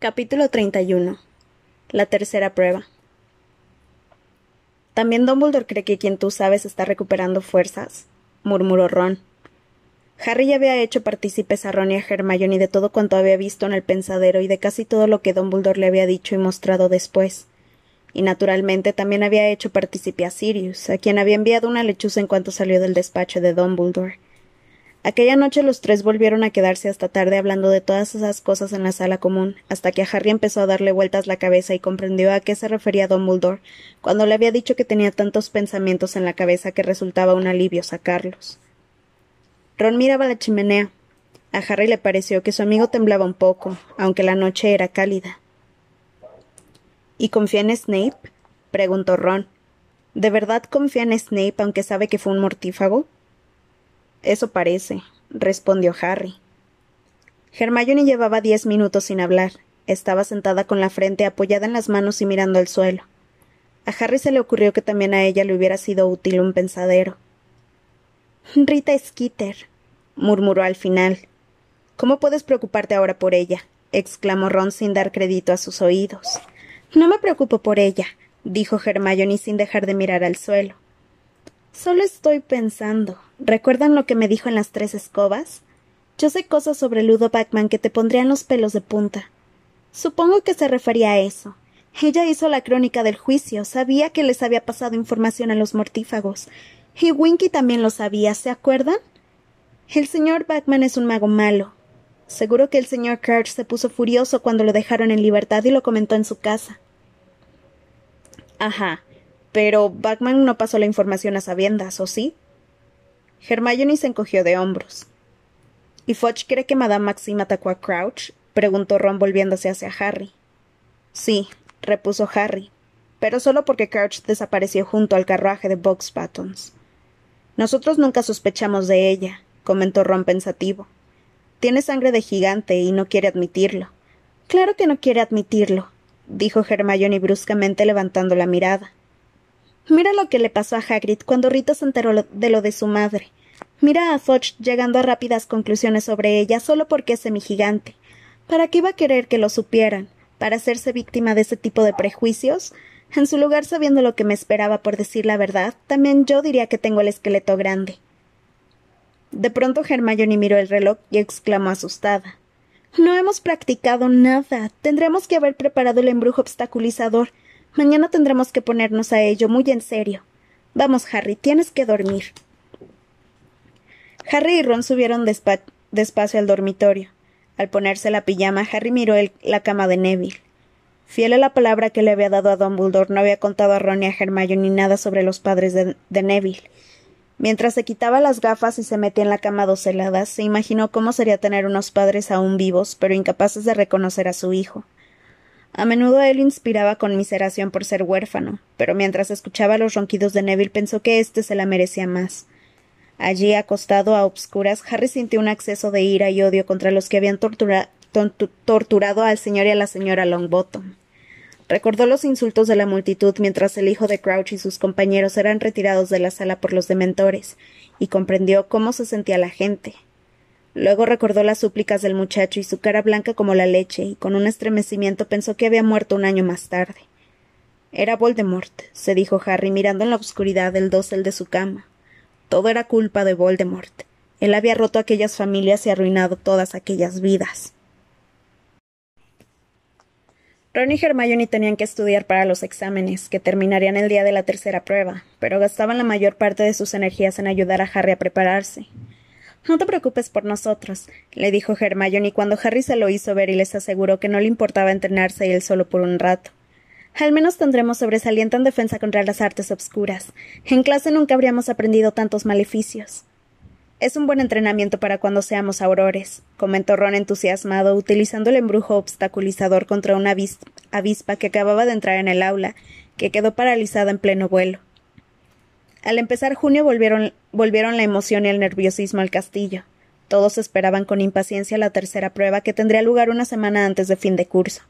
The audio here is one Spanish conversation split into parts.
Capítulo 31. La tercera prueba. También Dumbledore cree que quien tú sabes está recuperando fuerzas, murmuró Ron. Harry ya había hecho partícipes a Ron y a Hermione de todo cuanto había visto en el pensadero y de casi todo lo que Dumbledore le había dicho y mostrado después. Y naturalmente también había hecho partícipe a Sirius, a quien había enviado una lechuza en cuanto salió del despacho de Dumbledore. Aquella noche los tres volvieron a quedarse hasta tarde hablando de todas esas cosas en la sala común, hasta que a Harry empezó a darle vueltas la cabeza y comprendió a qué se refería Dumbledore cuando le había dicho que tenía tantos pensamientos en la cabeza que resultaba un alivio sacarlos. Ron miraba la chimenea. A Harry le pareció que su amigo temblaba un poco, aunque la noche era cálida. ¿Y confía en Snape? preguntó Ron. ¿De verdad confía en Snape aunque sabe que fue un mortífago? Eso parece, respondió Harry. Hermione llevaba diez minutos sin hablar. Estaba sentada con la frente apoyada en las manos y mirando al suelo. A Harry se le ocurrió que también a ella le hubiera sido útil un pensadero. Rita Skeeter, murmuró al final. ¿Cómo puedes preocuparte ahora por ella? exclamó Ron sin dar crédito a sus oídos. No me preocupo por ella, dijo Hermione sin dejar de mirar al suelo. Solo estoy pensando. ¿Recuerdan lo que me dijo en las tres escobas? Yo sé cosas sobre Ludo Backman que te pondrían los pelos de punta. Supongo que se refería a eso. Ella hizo la crónica del juicio, sabía que les había pasado información a los mortífagos, y Winky también lo sabía, ¿se acuerdan? El señor Batman es un mago malo. Seguro que el señor Crouch se puso furioso cuando lo dejaron en libertad y lo comentó en su casa. Ajá. Pero Batman no pasó la información a sabiendas, ¿o sí? Hermione se encogió de hombros. ¿Y Fudge cree que Madame Maxime atacó a Crouch? preguntó Ron volviéndose hacia Harry. Sí, repuso Harry, pero solo porque Crouch desapareció junto al carruaje de Box Buttons. Nosotros nunca sospechamos de ella, comentó Ron pensativo. Tiene sangre de gigante y no quiere admitirlo. Claro que no quiere admitirlo, dijo Hermione bruscamente levantando la mirada. Mira lo que le pasó a Hagrid cuando Rita se enteró de lo de su madre. Mira a Fudge llegando a rápidas conclusiones sobre ella solo porque es semigigante. ¿Para qué iba a querer que lo supieran? ¿Para hacerse víctima de ese tipo de prejuicios? En su lugar, sabiendo lo que me esperaba por decir la verdad, también yo diría que tengo el esqueleto grande. De pronto Hermione miró el reloj y exclamó asustada. No hemos practicado nada. Tendremos que haber preparado el embrujo obstaculizador. Mañana tendremos que ponernos a ello muy en serio. Vamos, Harry, tienes que dormir. Harry y Ron subieron despacio al dormitorio. Al ponerse la pijama, Harry miró la cama de Neville. Fiel a la palabra que le había dado a Dumbledore, no había contado a Ron y a Hermione ni nada sobre los padres de, Neville. Mientras se quitaba las gafas y se metía en la cama dos heladas, se imaginó cómo sería tener unos padres aún vivos, pero incapaces de reconocer a su hijo. A menudo él inspiraba conmiseración por ser huérfano, pero mientras escuchaba los ronquidos de Neville pensó que éste se la merecía más. Allí, acostado a obscuras, Harry sintió un acceso de ira y odio contra los que habían torturado torturado al señor y a la señora Longbottom. Recordó los insultos de la multitud mientras el hijo de Crouch y sus compañeros eran retirados de la sala por los dementores, y comprendió cómo se sentía la gente. Luego recordó las súplicas del muchacho y su cara blanca como la leche, y con un estremecimiento pensó que había muerto un año más tarde. Era Voldemort, se dijo Harry mirando en la oscuridad el dosel de su cama. Todo era culpa de Voldemort. Él había roto aquellas familias y arruinado todas aquellas vidas. Ron y Hermione tenían que estudiar para los exámenes, que terminarían el día de la tercera prueba, pero gastaban la mayor parte de sus energías en ayudar a Harry a prepararse. No te preocupes por nosotros, le dijo Hermione cuando Harry se lo hizo ver y les aseguró que no le importaba entrenarse él solo por un rato. Al menos tendremos sobresaliente en defensa contra las artes obscuras. En clase nunca habríamos aprendido tantos maleficios. Es un buen entrenamiento para cuando seamos aurores, comentó Ron entusiasmado, utilizando el embrujo obstaculizador contra una avispa que acababa de entrar en el aula, que quedó paralizada en pleno vuelo. Al empezar junio volvieron, volvieron la emoción y el nerviosismo al castillo. Todos esperaban con impaciencia la tercera prueba que tendría lugar una semana antes de fin de curso.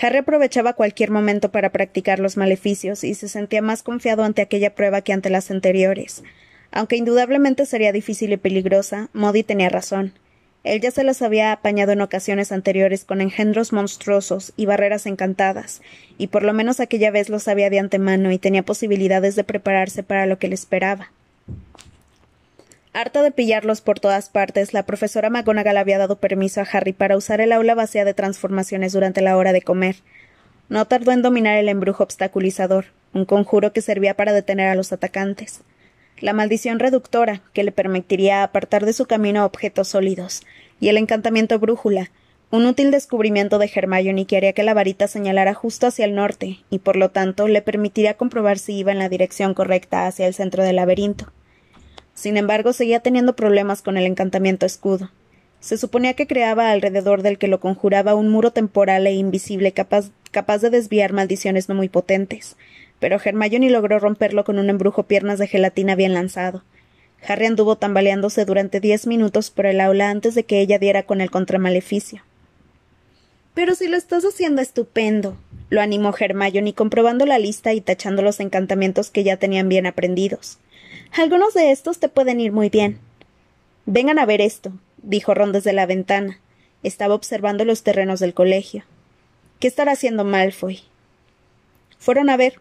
Harry aprovechaba cualquier momento para practicar los maleficios y se sentía más confiado ante aquella prueba que ante las anteriores, aunque indudablemente sería difícil y peligrosa, Modi tenía razón. Él ya se las había apañado en ocasiones anteriores con engendros monstruosos y barreras encantadas, y por lo menos aquella vez lo sabía de antemano y tenía posibilidades de prepararse para lo que le esperaba. Harta de pillarlos por todas partes, la profesora McGonagall había dado permiso a Harry para usar el aula vacía de transformaciones durante la hora de comer. No tardó en dominar el embrujo obstaculizador, un conjuro que servía para detener a los atacantes. La maldición reductora, que le permitiría apartar de su camino objetos sólidos, y el encantamiento brújula, un útil descubrimiento de Hermione que haría que la varita señalara justo hacia el norte, y por lo tanto le permitiría comprobar si iba en la dirección correcta hacia el centro del laberinto. Sin embargo, seguía teniendo problemas con el encantamiento escudo. Se suponía que creaba alrededor del que lo conjuraba un muro temporal e invisible capaz, capaz de desviar maldiciones no muy potentes, pero Hermione logró romperlo con un embrujo piernas de gelatina bien lanzado. Harry anduvo tambaleándose durante diez minutos por el aula antes de que ella diera con el contramaleficio. Pero si lo estás haciendo estupendo, lo animó Hermione comprobando la lista y tachando los encantamientos que ya tenían bien aprendidos. Algunos de estos te pueden ir muy bien. Vengan a ver esto, dijo Ron desde la ventana. Estaba observando los terrenos del colegio. ¿Qué estará haciendo Malfoy? Fueron a ver.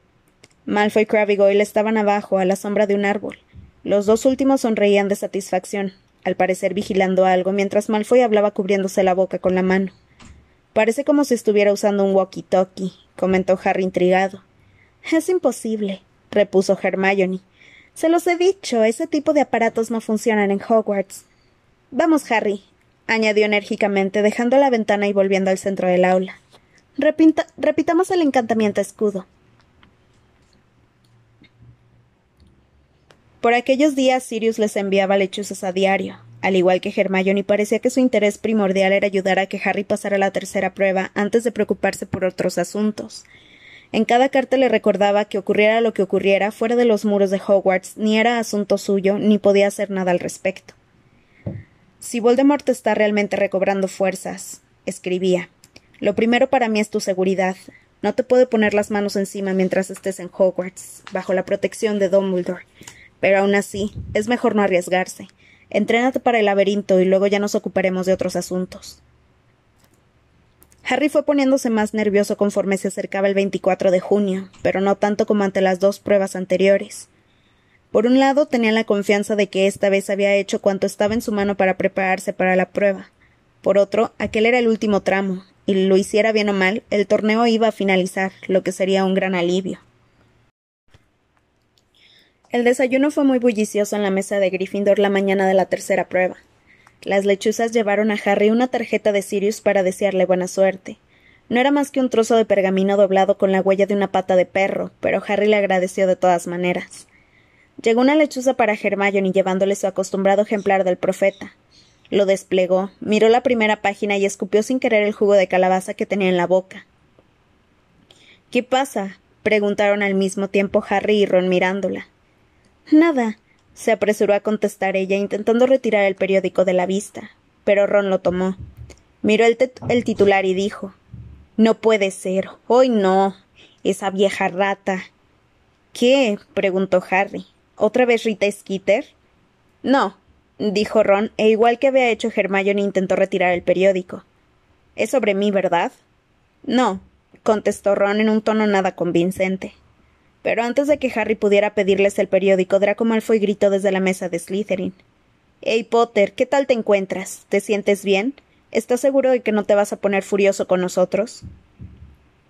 Malfoy y Crabbe y Goyle estaban abajo, a la sombra de un árbol. Los dos últimos sonreían de satisfacción, al parecer vigilando algo, mientras Malfoy hablaba cubriéndose la boca con la mano. Parece como si estuviera usando un walkie-talkie, comentó Harry intrigado. Es imposible, repuso Hermione. Se los he dicho, ese tipo de aparatos no funcionan en Hogwarts. Vamos, Harry, añadió enérgicamente, dejando la ventana y volviendo al centro del aula. repitamos el encantamiento escudo. Por aquellos días Sirius les enviaba lechuzas a diario. Al igual que Hermione, parecía que su interés primordial era ayudar a que Harry pasara la tercera prueba antes de preocuparse por otros asuntos. En cada carta le recordaba que ocurriera lo que ocurriera fuera de los muros de Hogwarts, ni era asunto suyo, ni podía hacer nada al respecto. Si Voldemort está realmente recobrando fuerzas, escribía, lo primero para mí es tu seguridad. No te puede poner las manos encima mientras estés en Hogwarts, bajo la protección de Dumbledore. Pero aún así, es mejor no arriesgarse. Entrénate para el laberinto y luego ya nos ocuparemos de otros asuntos. Harry fue poniéndose más nervioso conforme se acercaba el 24 de junio, pero no tanto como ante las dos pruebas anteriores. Por un lado, tenía la confianza de que esta vez había hecho cuanto estaba en su mano para prepararse para la prueba. Por otro, aquel era el último tramo, y lo hiciera bien o mal, el torneo iba a finalizar, lo que sería un gran alivio. El desayuno fue muy bullicioso en la mesa de Gryffindor la mañana de la tercera prueba. Las lechuzas llevaron a Harry una tarjeta de Sirius para desearle buena suerte. No era más que un trozo de pergamino doblado con la huella de una pata de perro, pero Harry le agradeció de todas maneras. Llegó una lechuza para Hermione llevándole su acostumbrado ejemplar del profeta. Lo desplegó, miró la primera página y escupió sin querer el jugo de calabaza que tenía en la boca. ¿Qué pasa? preguntaron al mismo tiempo Harry y Ron mirándola. Nada, se apresuró a contestar ella, intentando retirar el periódico de la vista. Pero Ron lo tomó. Miró el, titular y dijo No puede ser. Hoy no. Esa vieja rata. ¿Qué? preguntó Harry. ¿Otra vez Rita Skeeter? No, dijo Ron, e igual que había hecho Hermione intentó retirar el periódico. Es sobre mí, ¿verdad? No, contestó Ron en un tono nada convincente. Pero antes de que Harry pudiera pedirles el periódico, Draco Malfoy gritó desde la mesa de Slytherin. Hey Potter, ¿qué tal te encuentras? ¿Te sientes bien? ¿Estás seguro de que no te vas a poner furioso con nosotros?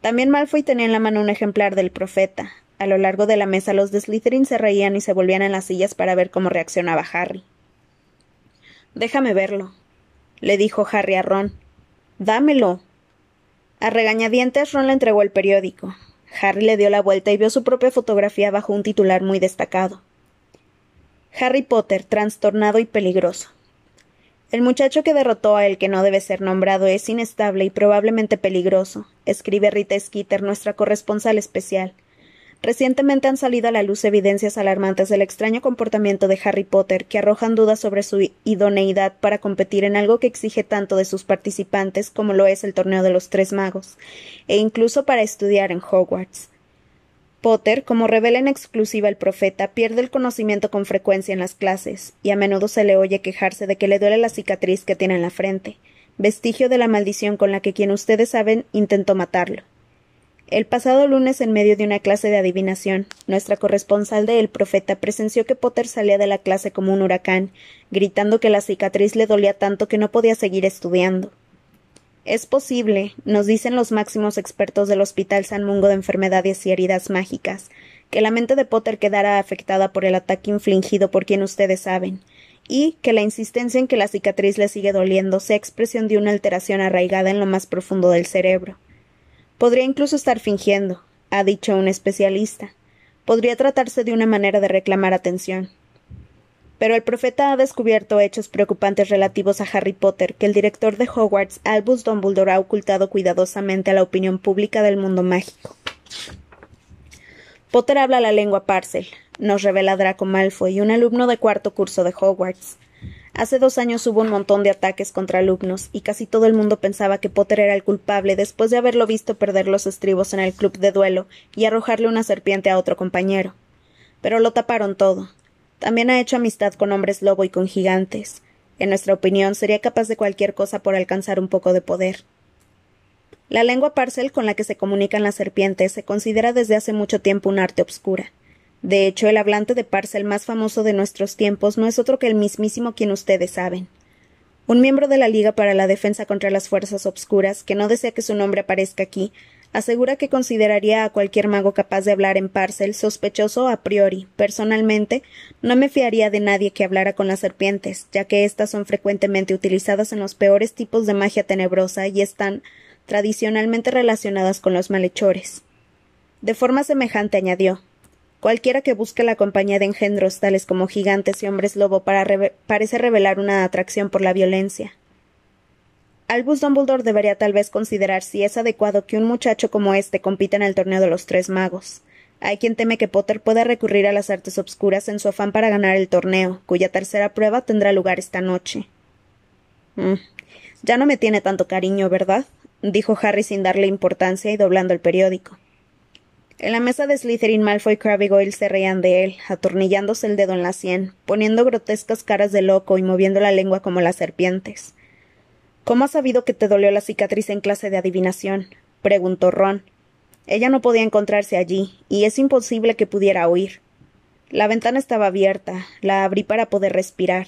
También Malfoy tenía en la mano un ejemplar del profeta. A lo largo de la mesa los de Slytherin se reían y se volvían en las sillas para ver cómo reaccionaba Harry. Déjame verlo, le dijo Harry a Ron. Dámelo. A regañadientes Ron le entregó el periódico. Harry le dio la vuelta y vio su propia fotografía bajo un titular muy destacado. Harry Potter, trastornado y peligroso. El muchacho que derrotó a el que no debe ser nombrado es inestable y probablemente peligroso, escribe Rita Skeeter, nuestra corresponsal especial. Recientemente han salido a la luz evidencias alarmantes del extraño comportamiento de Harry Potter que arrojan dudas sobre su idoneidad para competir en algo que exige tanto de sus participantes como lo es el torneo de los tres magos, e incluso para estudiar en Hogwarts. Potter, como revela en exclusiva el profeta, pierde el conocimiento con frecuencia en las clases, y a menudo se le oye quejarse de que le duele la cicatriz que tiene en la frente, vestigio de la maldición con la que quien ustedes saben intentó matarlo. El pasado lunes, en medio de una clase de adivinación, nuestra corresponsal de El Profeta presenció que Potter salía de la clase como un huracán, gritando que la cicatriz le dolía tanto que no podía seguir estudiando. Es posible, nos dicen los máximos expertos del Hospital San Mungo de Enfermedades y Heridas Mágicas, que la mente de Potter quedara afectada por el ataque infligido por quien ustedes saben, y que la insistencia en que la cicatriz le sigue doliendo sea expresión de una alteración arraigada en lo más profundo del cerebro. Podría incluso estar fingiendo, ha dicho un especialista. Podría tratarse de una manera de reclamar atención. Pero el profeta ha descubierto hechos preocupantes relativos a Harry Potter que el director de Hogwarts, Albus Dumbledore, ha ocultado cuidadosamente a la opinión pública del mundo mágico. Potter habla la lengua Parcel, nos revela Draco Malfoy, un alumno de cuarto curso de Hogwarts. Hace dos años hubo un montón de ataques contra alumnos, y casi todo el mundo pensaba que Potter era el culpable después de haberlo visto perder los estribos en el club de duelo y arrojarle una serpiente a otro compañero. Pero lo taparon todo. También ha hecho amistad con hombres lobo y con gigantes. En nuestra opinión, sería capaz de cualquier cosa por alcanzar un poco de poder. La lengua parcel con la que se comunican las serpientes se considera desde hace mucho tiempo un arte obscura. De hecho, el hablante de parcel más famoso de nuestros tiempos no es otro que el mismísimo quien ustedes saben. Un miembro de la Liga para la Defensa contra las Fuerzas Obscuras, que no desea que su nombre aparezca aquí, asegura que consideraría a cualquier mago capaz de hablar en Parcel sospechoso a priori. Personalmente, no me fiaría de nadie que hablara con las serpientes, ya que éstas son frecuentemente utilizadas en los peores tipos de magia tenebrosa y están tradicionalmente relacionadas con los malhechores. De forma semejante añadió Cualquiera que busque la compañía de engendros tales como gigantes y hombres lobo parece revelar una atracción por la violencia. Albus Dumbledore debería tal vez considerar si es adecuado que un muchacho como este compita en el torneo de los tres magos. Hay quien teme que Potter pueda recurrir a las artes obscuras en su afán para ganar el torneo, cuya tercera prueba tendrá lugar esta noche. Mm. Ya no me tiene tanto cariño, ¿verdad? dijo Harry sin darle importancia y doblando el periódico. En la mesa de Slytherin, Malfoy y Crabbe Goyle se reían de él, atornillándose el dedo en la sien, poniendo grotescas caras de loco y moviendo la lengua como las serpientes. ¿Cómo has sabido que te dolió la cicatriz en clase de adivinación? preguntó Ron. Ella no podía encontrarse allí, y es imposible que pudiera oír. La ventana estaba abierta, la abrí para poder respirar.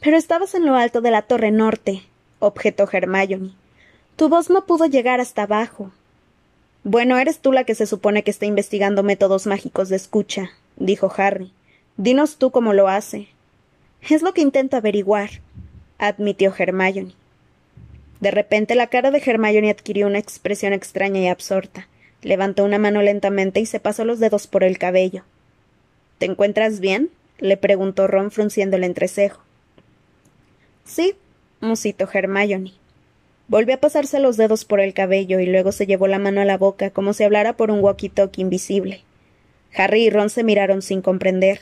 Pero estabas en lo alto de la torre norte, objetó Hermione. Tu voz no pudo llegar hasta abajo. Bueno, eres tú la que se supone que está investigando métodos mágicos de escucha, dijo Harry. Dinos tú cómo lo hace. Es lo que intento averiguar, admitió Hermione. De repente la cara de Hermione adquirió una expresión extraña y absorta. Levantó una mano lentamente y se pasó los dedos por el cabello. ¿Te encuentras bien? le preguntó Ron frunciendo el entrecejo. Sí, musitó Hermione. Volvió a pasarse los dedos por el cabello y luego se llevó la mano a la boca como si hablara por un walkie-talkie invisible. Harry y Ron se miraron sin comprender.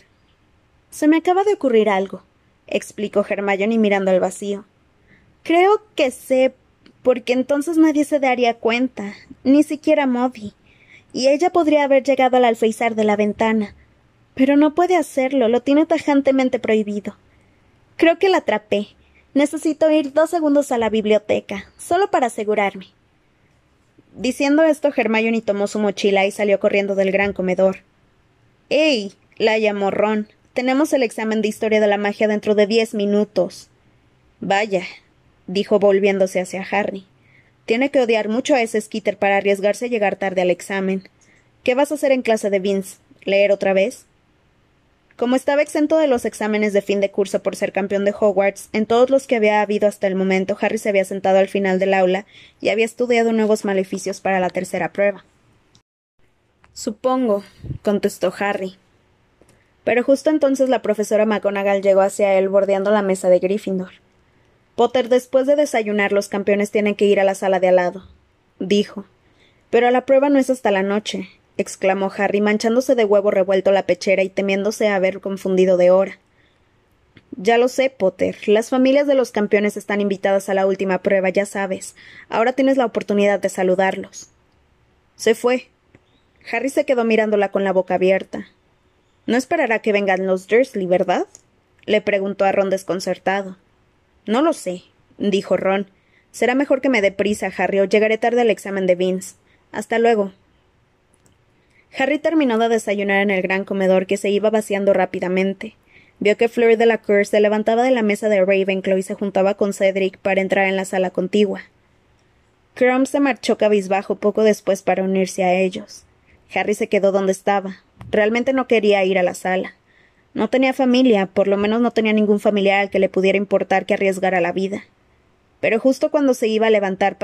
Se me acaba de ocurrir algo, explicó Hermione mirando al vacío. Creo que sé, porque entonces nadie se daría cuenta, ni siquiera Moby. Y ella podría haber llegado al alféizar de la ventana. Pero no puede hacerlo, lo tiene tajantemente prohibido. Creo que la atrapé. Necesito ir dos segundos a la biblioteca, solo para asegurarme. Diciendo esto, Hermione tomó su mochila y salió corriendo del gran comedor. ¡Ey! la llamó Ron. Tenemos el examen de historia de la magia dentro de diez minutos. Vaya, dijo volviéndose hacia Harry. Tiene que odiar mucho a ese Skitter para arriesgarse a llegar tarde al examen. ¿Qué vas a hacer en clase de Vince? ¿Leer otra vez? Como estaba exento de los exámenes de fin de curso por ser campeón de Hogwarts, en todos los que había habido hasta el momento, Harry se había sentado al final del aula y había estudiado nuevos maleficios para la tercera prueba. Supongo, contestó Harry. Pero justo entonces la profesora McGonagall llegó hacia él bordeando la mesa de Gryffindor. Potter, después de desayunar, los campeones tienen que ir a la sala de al lado, dijo. Pero la prueba no es hasta la noche, exclamó Harry, manchándose de huevo revuelto la pechera y temiéndose haber confundido de hora. Ya lo sé, Potter. Las familias de los campeones están invitadas a la última prueba, ya sabes. Ahora tienes la oportunidad de saludarlos. Se fue. Harry se quedó mirándola con la boca abierta. No esperará que vengan los Dursley, ¿verdad? le preguntó a Ron desconcertado. No lo sé, dijo Ron. Será mejor que me dé prisa, Harry, o llegaré tarde al examen de Vince. Hasta luego. Harry terminó de desayunar en el gran comedor que se iba vaciando rápidamente. Vio que Fleur de la se levantaba de la mesa de Ravenclaw y se juntaba con Cedric para entrar en la sala contigua. Crumb se marchó cabizbajo poco después para unirse a ellos. Harry se quedó donde estaba. Realmente no quería ir a la sala. No tenía familia, por lo menos no tenía ningún familiar al que le pudiera importar que arriesgara la vida. Pero justo cuando se iba a levantar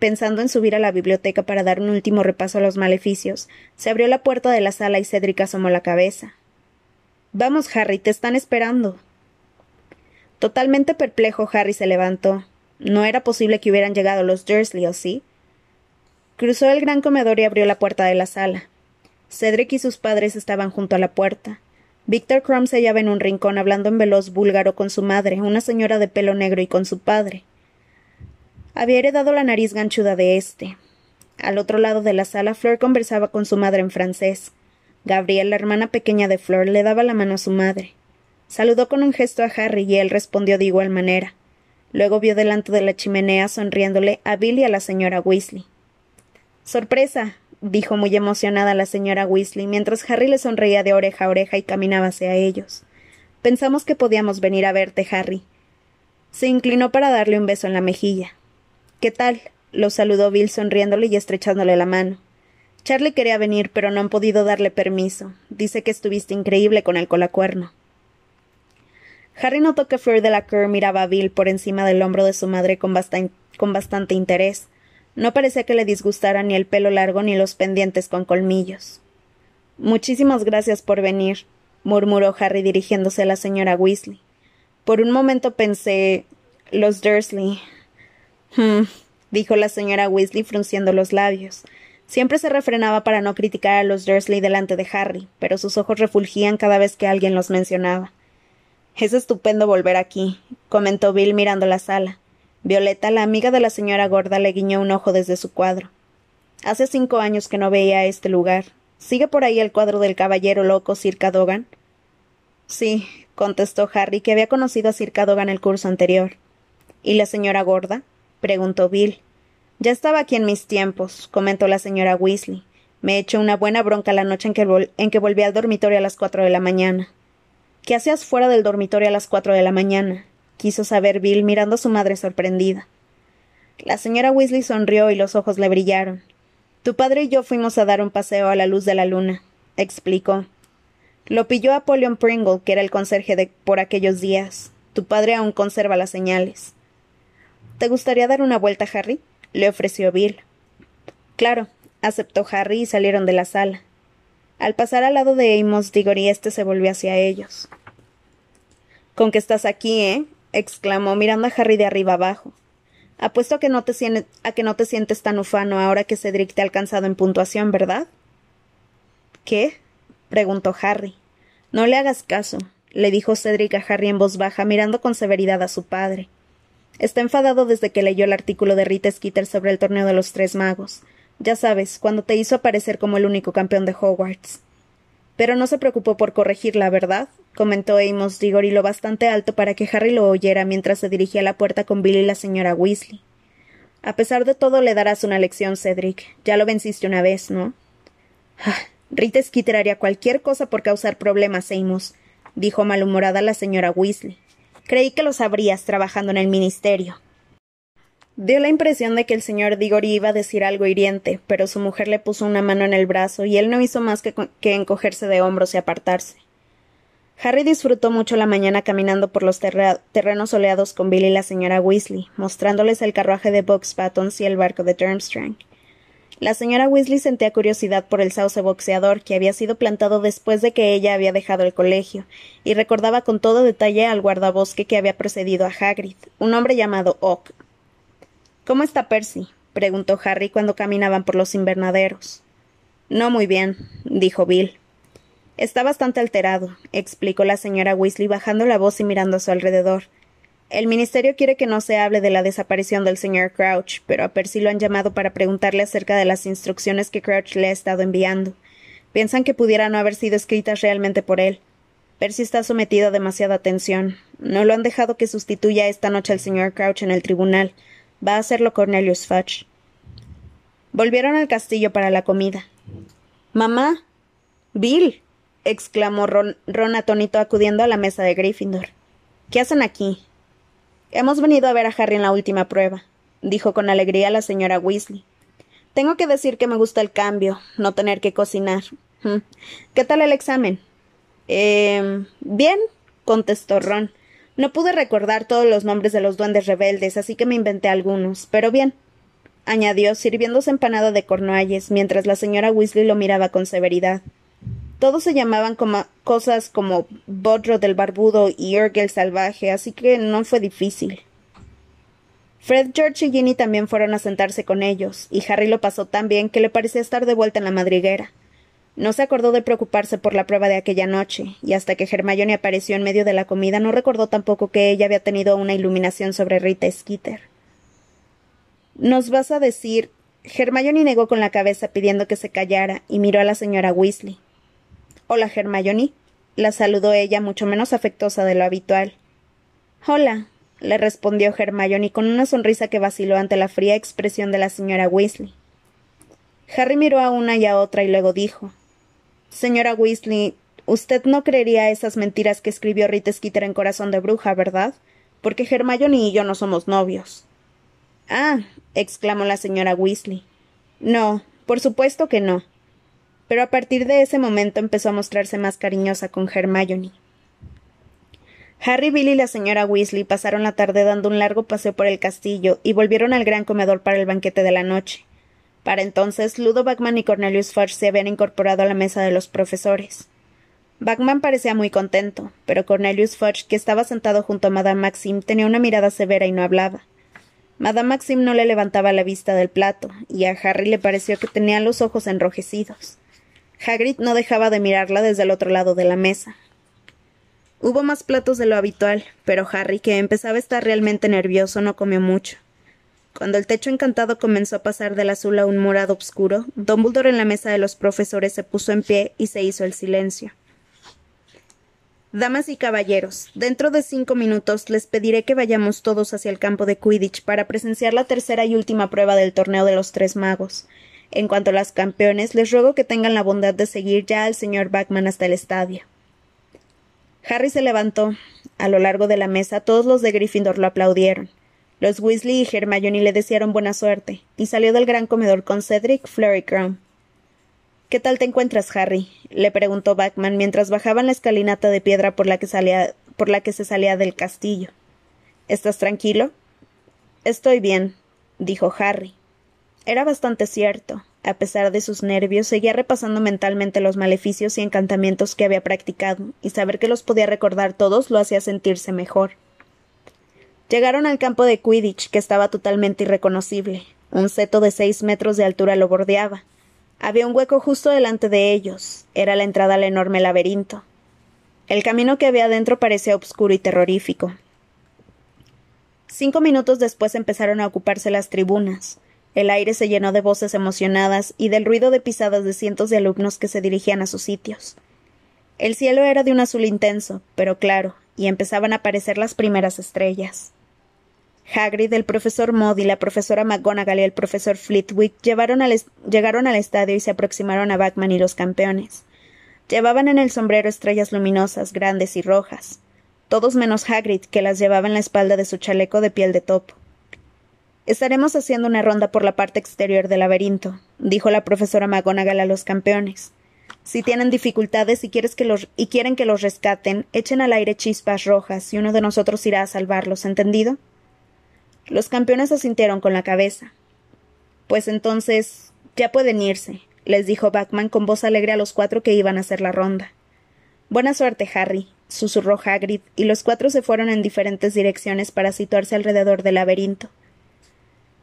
pensando en subir a la biblioteca para dar un último repaso a los maleficios, se abrió la puerta de la sala y Cedric asomó la cabeza. Vamos, Harry, te están esperando. Totalmente perplejo, Harry se levantó. No era posible que hubieran llegado los Dursley, ¿o sí? Cruzó el gran comedor y abrió la puerta de la sala. Cedric y sus padres estaban junto a la puerta. Victor Crumb se hallaba en un rincón hablando en veloz búlgaro con su madre, una señora de pelo negro, y con su padre. Había heredado la nariz ganchuda de éste. Al otro lado de la sala, Flor conversaba con su madre en francés. Gabriel, la hermana pequeña de Flor, le daba la mano a su madre. Saludó con un gesto a Harry y él respondió de igual manera. Luego vio delante de la chimenea, sonriéndole, a Bill y a la señora Weasley. Sorpresa, dijo muy emocionada la señora Weasley, mientras Harry le sonreía de oreja a oreja y caminaba hacia ellos. Pensamos que podíamos venir a verte, Harry. Se inclinó para darle un beso en la mejilla. ¿Qué tal? lo saludó Bill sonriéndole y estrechándole la mano. Charlie quería venir, pero no han podido darle permiso. Dice que estuviste increíble con el colacuerno. Harry notó que Fleur de la Cour miraba a Bill por encima del hombro de su madre con, con bastante interés, no parecía que le disgustara ni el pelo largo ni los pendientes con colmillos. Muchísimas gracias por venir, murmuró Harry dirigiéndose a la señora Weasley. Por un momento pensé. los Dursley. Hmm, dijo la señora Weasley frunciendo los labios. Siempre se refrenaba para no criticar a los Dursley delante de Harry, pero sus ojos refulgían cada vez que alguien los mencionaba. Es estupendo volver aquí, comentó Bill mirando la sala. Violeta, la amiga de la señora gorda, le guiñó un ojo desde su cuadro. Hace cinco años que no veía este lugar. ¿Sigue por ahí el cuadro del caballero loco Sir Cadogan? Sí, contestó Harry, que había conocido a Sir Cadogan el curso anterior. ¿Y la señora gorda? Preguntó Bill. Ya estaba aquí en mis tiempos, comentó la señora Weasley. Me echó una buena bronca la noche en que, en que volví al dormitorio a las cuatro de la mañana. ¿Qué hacías fuera del dormitorio a las cuatro de la mañana? quiso saber Bill mirando a su madre sorprendida. La señora Weasley sonrió y los ojos le brillaron. Tu padre y yo fuimos a dar un paseo a la luz de la luna, explicó. Lo pilló Apollyon Pringle, que era el conserje de por aquellos días. Tu padre aún conserva las señales. ¿Te gustaría dar una vuelta, Harry? le ofreció Bill. Claro, aceptó Harry y salieron de la sala. Al pasar al lado de Amos, Diggory este se volvió hacia ellos. Con que estás aquí, ¿eh? exclamó mirando a Harry de arriba abajo. Apuesto a que no te, a que no te sientes tan ufano ahora que Cedric te ha alcanzado en puntuación, ¿verdad? ¿Qué? preguntó Harry. No le hagas caso, le dijo Cedric a Harry en voz baja, mirando con severidad a su padre. Está enfadado desde que leyó el artículo de Rita Skeeter sobre el torneo de los tres magos. Ya sabes, cuando te hizo aparecer como el único campeón de Hogwarts. Pero no se preocupó por corregirla, ¿verdad? comentó Amos Diggory lo bastante alto para que Harry lo oyera mientras se dirigía a la puerta con Bill y la señora Weasley. A pesar de todo, le darás una lección, Cedric. Ya lo venciste una vez, ¿no? Ah, Rita Skeeter haría cualquier cosa por causar problemas, Amos, dijo malhumorada la señora Weasley. Creí que lo sabrías trabajando en el ministerio. Dio la impresión de que el señor Diggory iba a decir algo hiriente, pero su mujer le puso una mano en el brazo y él no hizo más que, encogerse de hombros y apartarse. Harry disfrutó mucho la mañana caminando por los terrenos soleados con Bill y la señora Weasley, mostrándoles el carruaje de Box Pattons y el barco de Durmstrang. La señora Weasley sentía curiosidad por el sauce boxeador que había sido plantado después de que ella había dejado el colegio, y recordaba con todo detalle al guardabosque que había precedido a Hagrid, un hombre llamado Oak, ¿Cómo está Percy? preguntó Harry cuando caminaban por los invernaderos. No muy bien, dijo Bill. Está bastante alterado, explicó la señora Weasley bajando la voz y mirando a su alrededor. El ministerio quiere que no se hable de la desaparición del señor Crouch, pero a Percy lo han llamado para preguntarle acerca de las instrucciones que Crouch le ha estado enviando. Piensan que pudieran no haber sido escritas realmente por él. Percy está sometido a demasiada tensión. No lo han dejado que sustituya esta noche al señor Crouch en el tribunal. Va a hacerlo Cornelius Fudge. Volvieron al castillo para la comida. Mamá. Bill. exclamó Ron, Ron atónito acudiendo a la mesa de Gryffindor. ¿Qué hacen aquí? Hemos venido a ver a Harry en la última prueba, dijo con alegría la señora Weasley. Tengo que decir que me gusta el cambio, no tener que cocinar. ¿Qué tal el examen? Eh, bien, contestó Ron. No pude recordar todos los nombres de los duendes rebeldes, así que me inventé algunos, pero bien, añadió, sirviéndose empanada de cornualles, mientras la señora Weasley lo miraba con severidad. Todos se llamaban cosas como Bodro del Barbudo y Urgel Salvaje, así que no fue difícil. Fred, George y Ginny también fueron a sentarse con ellos, y Harry lo pasó tan bien que le parecía estar de vuelta en la madriguera. No se acordó de preocuparse por la prueba de aquella noche, y hasta que Hermione apareció en medio de la comida no recordó tampoco que ella había tenido una iluminación sobre Rita Skeeter. ¿Nos vas a decir? Hermione negó con la cabeza pidiendo que se callara y miró a la señora Weasley. Hola, Hermione. La saludó ella mucho menos afectuosa de lo habitual. Hola, le respondió Hermione con una sonrisa que vaciló ante la fría expresión de la señora Weasley. Harry miró a una y a otra y luego dijo Señora Weasley, usted no creería esas mentiras que escribió Rita Skeeter en Corazón de Bruja, ¿verdad? Porque Hermione y yo no somos novios. Ah, exclamó la señora Weasley. No, por supuesto que no pero a partir de ese momento empezó a mostrarse más cariñosa con Hermione. Harry, Bill y la señora Weasley pasaron la tarde dando un largo paseo por el castillo y volvieron al gran comedor para el banquete de la noche. Para entonces, Ludo Bagman y Cornelius Fudge se habían incorporado a la mesa de los profesores. Bagman parecía muy contento, pero Cornelius Fudge, que estaba sentado junto a Madame Maxim, tenía una mirada severa y no hablaba. Madame Maxim no le levantaba la vista del plato, y a Harry le pareció que tenía los ojos enrojecidos. Hagrid no dejaba de mirarla desde el otro lado de la mesa. Hubo más platos de lo habitual, pero Harry, que empezaba a estar realmente nervioso, no comió mucho. Cuando el techo encantado comenzó a pasar del azul a un morado oscuro, Dumbledore en la mesa de los profesores se puso en pie y se hizo el silencio. Damas y caballeros, dentro de cinco minutos les pediré que vayamos todos hacia el campo de Quidditch para presenciar la tercera y última prueba del torneo de los tres magos. En cuanto a las campeones, les ruego que tengan la bondad de seguir ya al señor Backman hasta el estadio. Harry se levantó. A lo largo de la mesa todos los de Gryffindor lo aplaudieron. Los Weasley y Hermione le desearon buena suerte, y salió del gran comedor con Cedric Flurrycrown. ¿Qué tal te encuentras, Harry? le preguntó Backman mientras bajaban la escalinata de piedra por la que salía por la que se salía del castillo. ¿Estás tranquilo? Estoy bien, dijo Harry. Era bastante cierto. A pesar de sus nervios, seguía repasando mentalmente los maleficios y encantamientos que había practicado, y saber que los podía recordar todos lo hacía sentirse mejor. Llegaron al campo de Quidditch, que estaba totalmente irreconocible. Un seto de seis metros de altura lo bordeaba. Había un hueco justo delante de ellos. Era la entrada al enorme laberinto. El camino que había dentro parecía oscuro y terrorífico. Cinco minutos después empezaron a ocuparse las tribunas. El aire se llenó de voces emocionadas y del ruido de pisadas de cientos de alumnos que se dirigían a sus sitios. El cielo era de un azul intenso, pero claro, y empezaban a aparecer las primeras estrellas. Hagrid, el profesor Modi, la profesora McGonagall y el profesor Flitwick llegaron al estadio y se aproximaron a Batman y los campeones. Llevaban en el sombrero estrellas luminosas, grandes y rojas, todos menos Hagrid, que las llevaba en la espalda de su chaleco de piel de topo. Estaremos haciendo una ronda por la parte exterior del laberinto, dijo la profesora McGonagall a los campeones. Si tienen dificultades y, que los, y quieren que los rescaten, echen al aire chispas rojas y uno de nosotros irá a salvarlos, ¿entendido? Los campeones asintieron con la cabeza. Pues entonces ya pueden irse, les dijo Batman con voz alegre a los cuatro que iban a hacer la ronda. Buena suerte, Harry, susurró Hagrid, y los cuatro se fueron en diferentes direcciones para situarse alrededor del laberinto.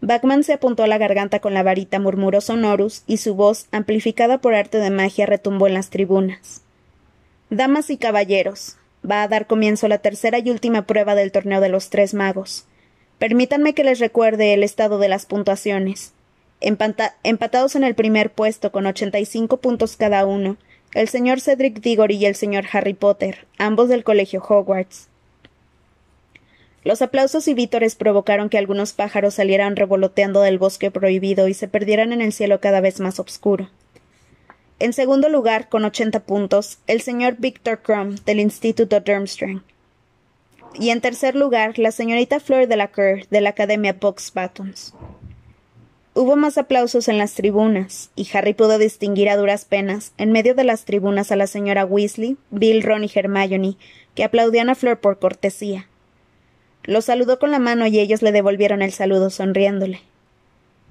Backman se apuntó a la garganta con la varita, murmuró Sonorus, y su voz, amplificada por arte de magia, retumbó en las tribunas. Damas y caballeros, Va a dar comienzo la tercera y última prueba del torneo de los tres magos. Permítanme que les recuerde el estado de las puntuaciones. empatados en el primer puesto con ochenta y cinco puntos cada uno, el señor Cedric Diggory y el señor Harry Potter, ambos del colegio Hogwarts. Los aplausos y vítores provocaron que algunos pájaros salieran revoloteando del bosque prohibido y se perdieran en el cielo cada vez más oscuro. En segundo lugar, con ochenta puntos, el señor Victor Crumb, del Instituto Durmstrang. Y en tercer lugar, la señorita Fleur de la Cour, de la Academia Box Buttons. Hubo más aplausos en las tribunas, y Harry pudo distinguir a duras penas, en medio de las tribunas, a la señora Weasley, Bill, Ron y Hermione, que aplaudían a Fleur por cortesía. Lo saludó con la mano y ellos le devolvieron el saludo sonriéndole.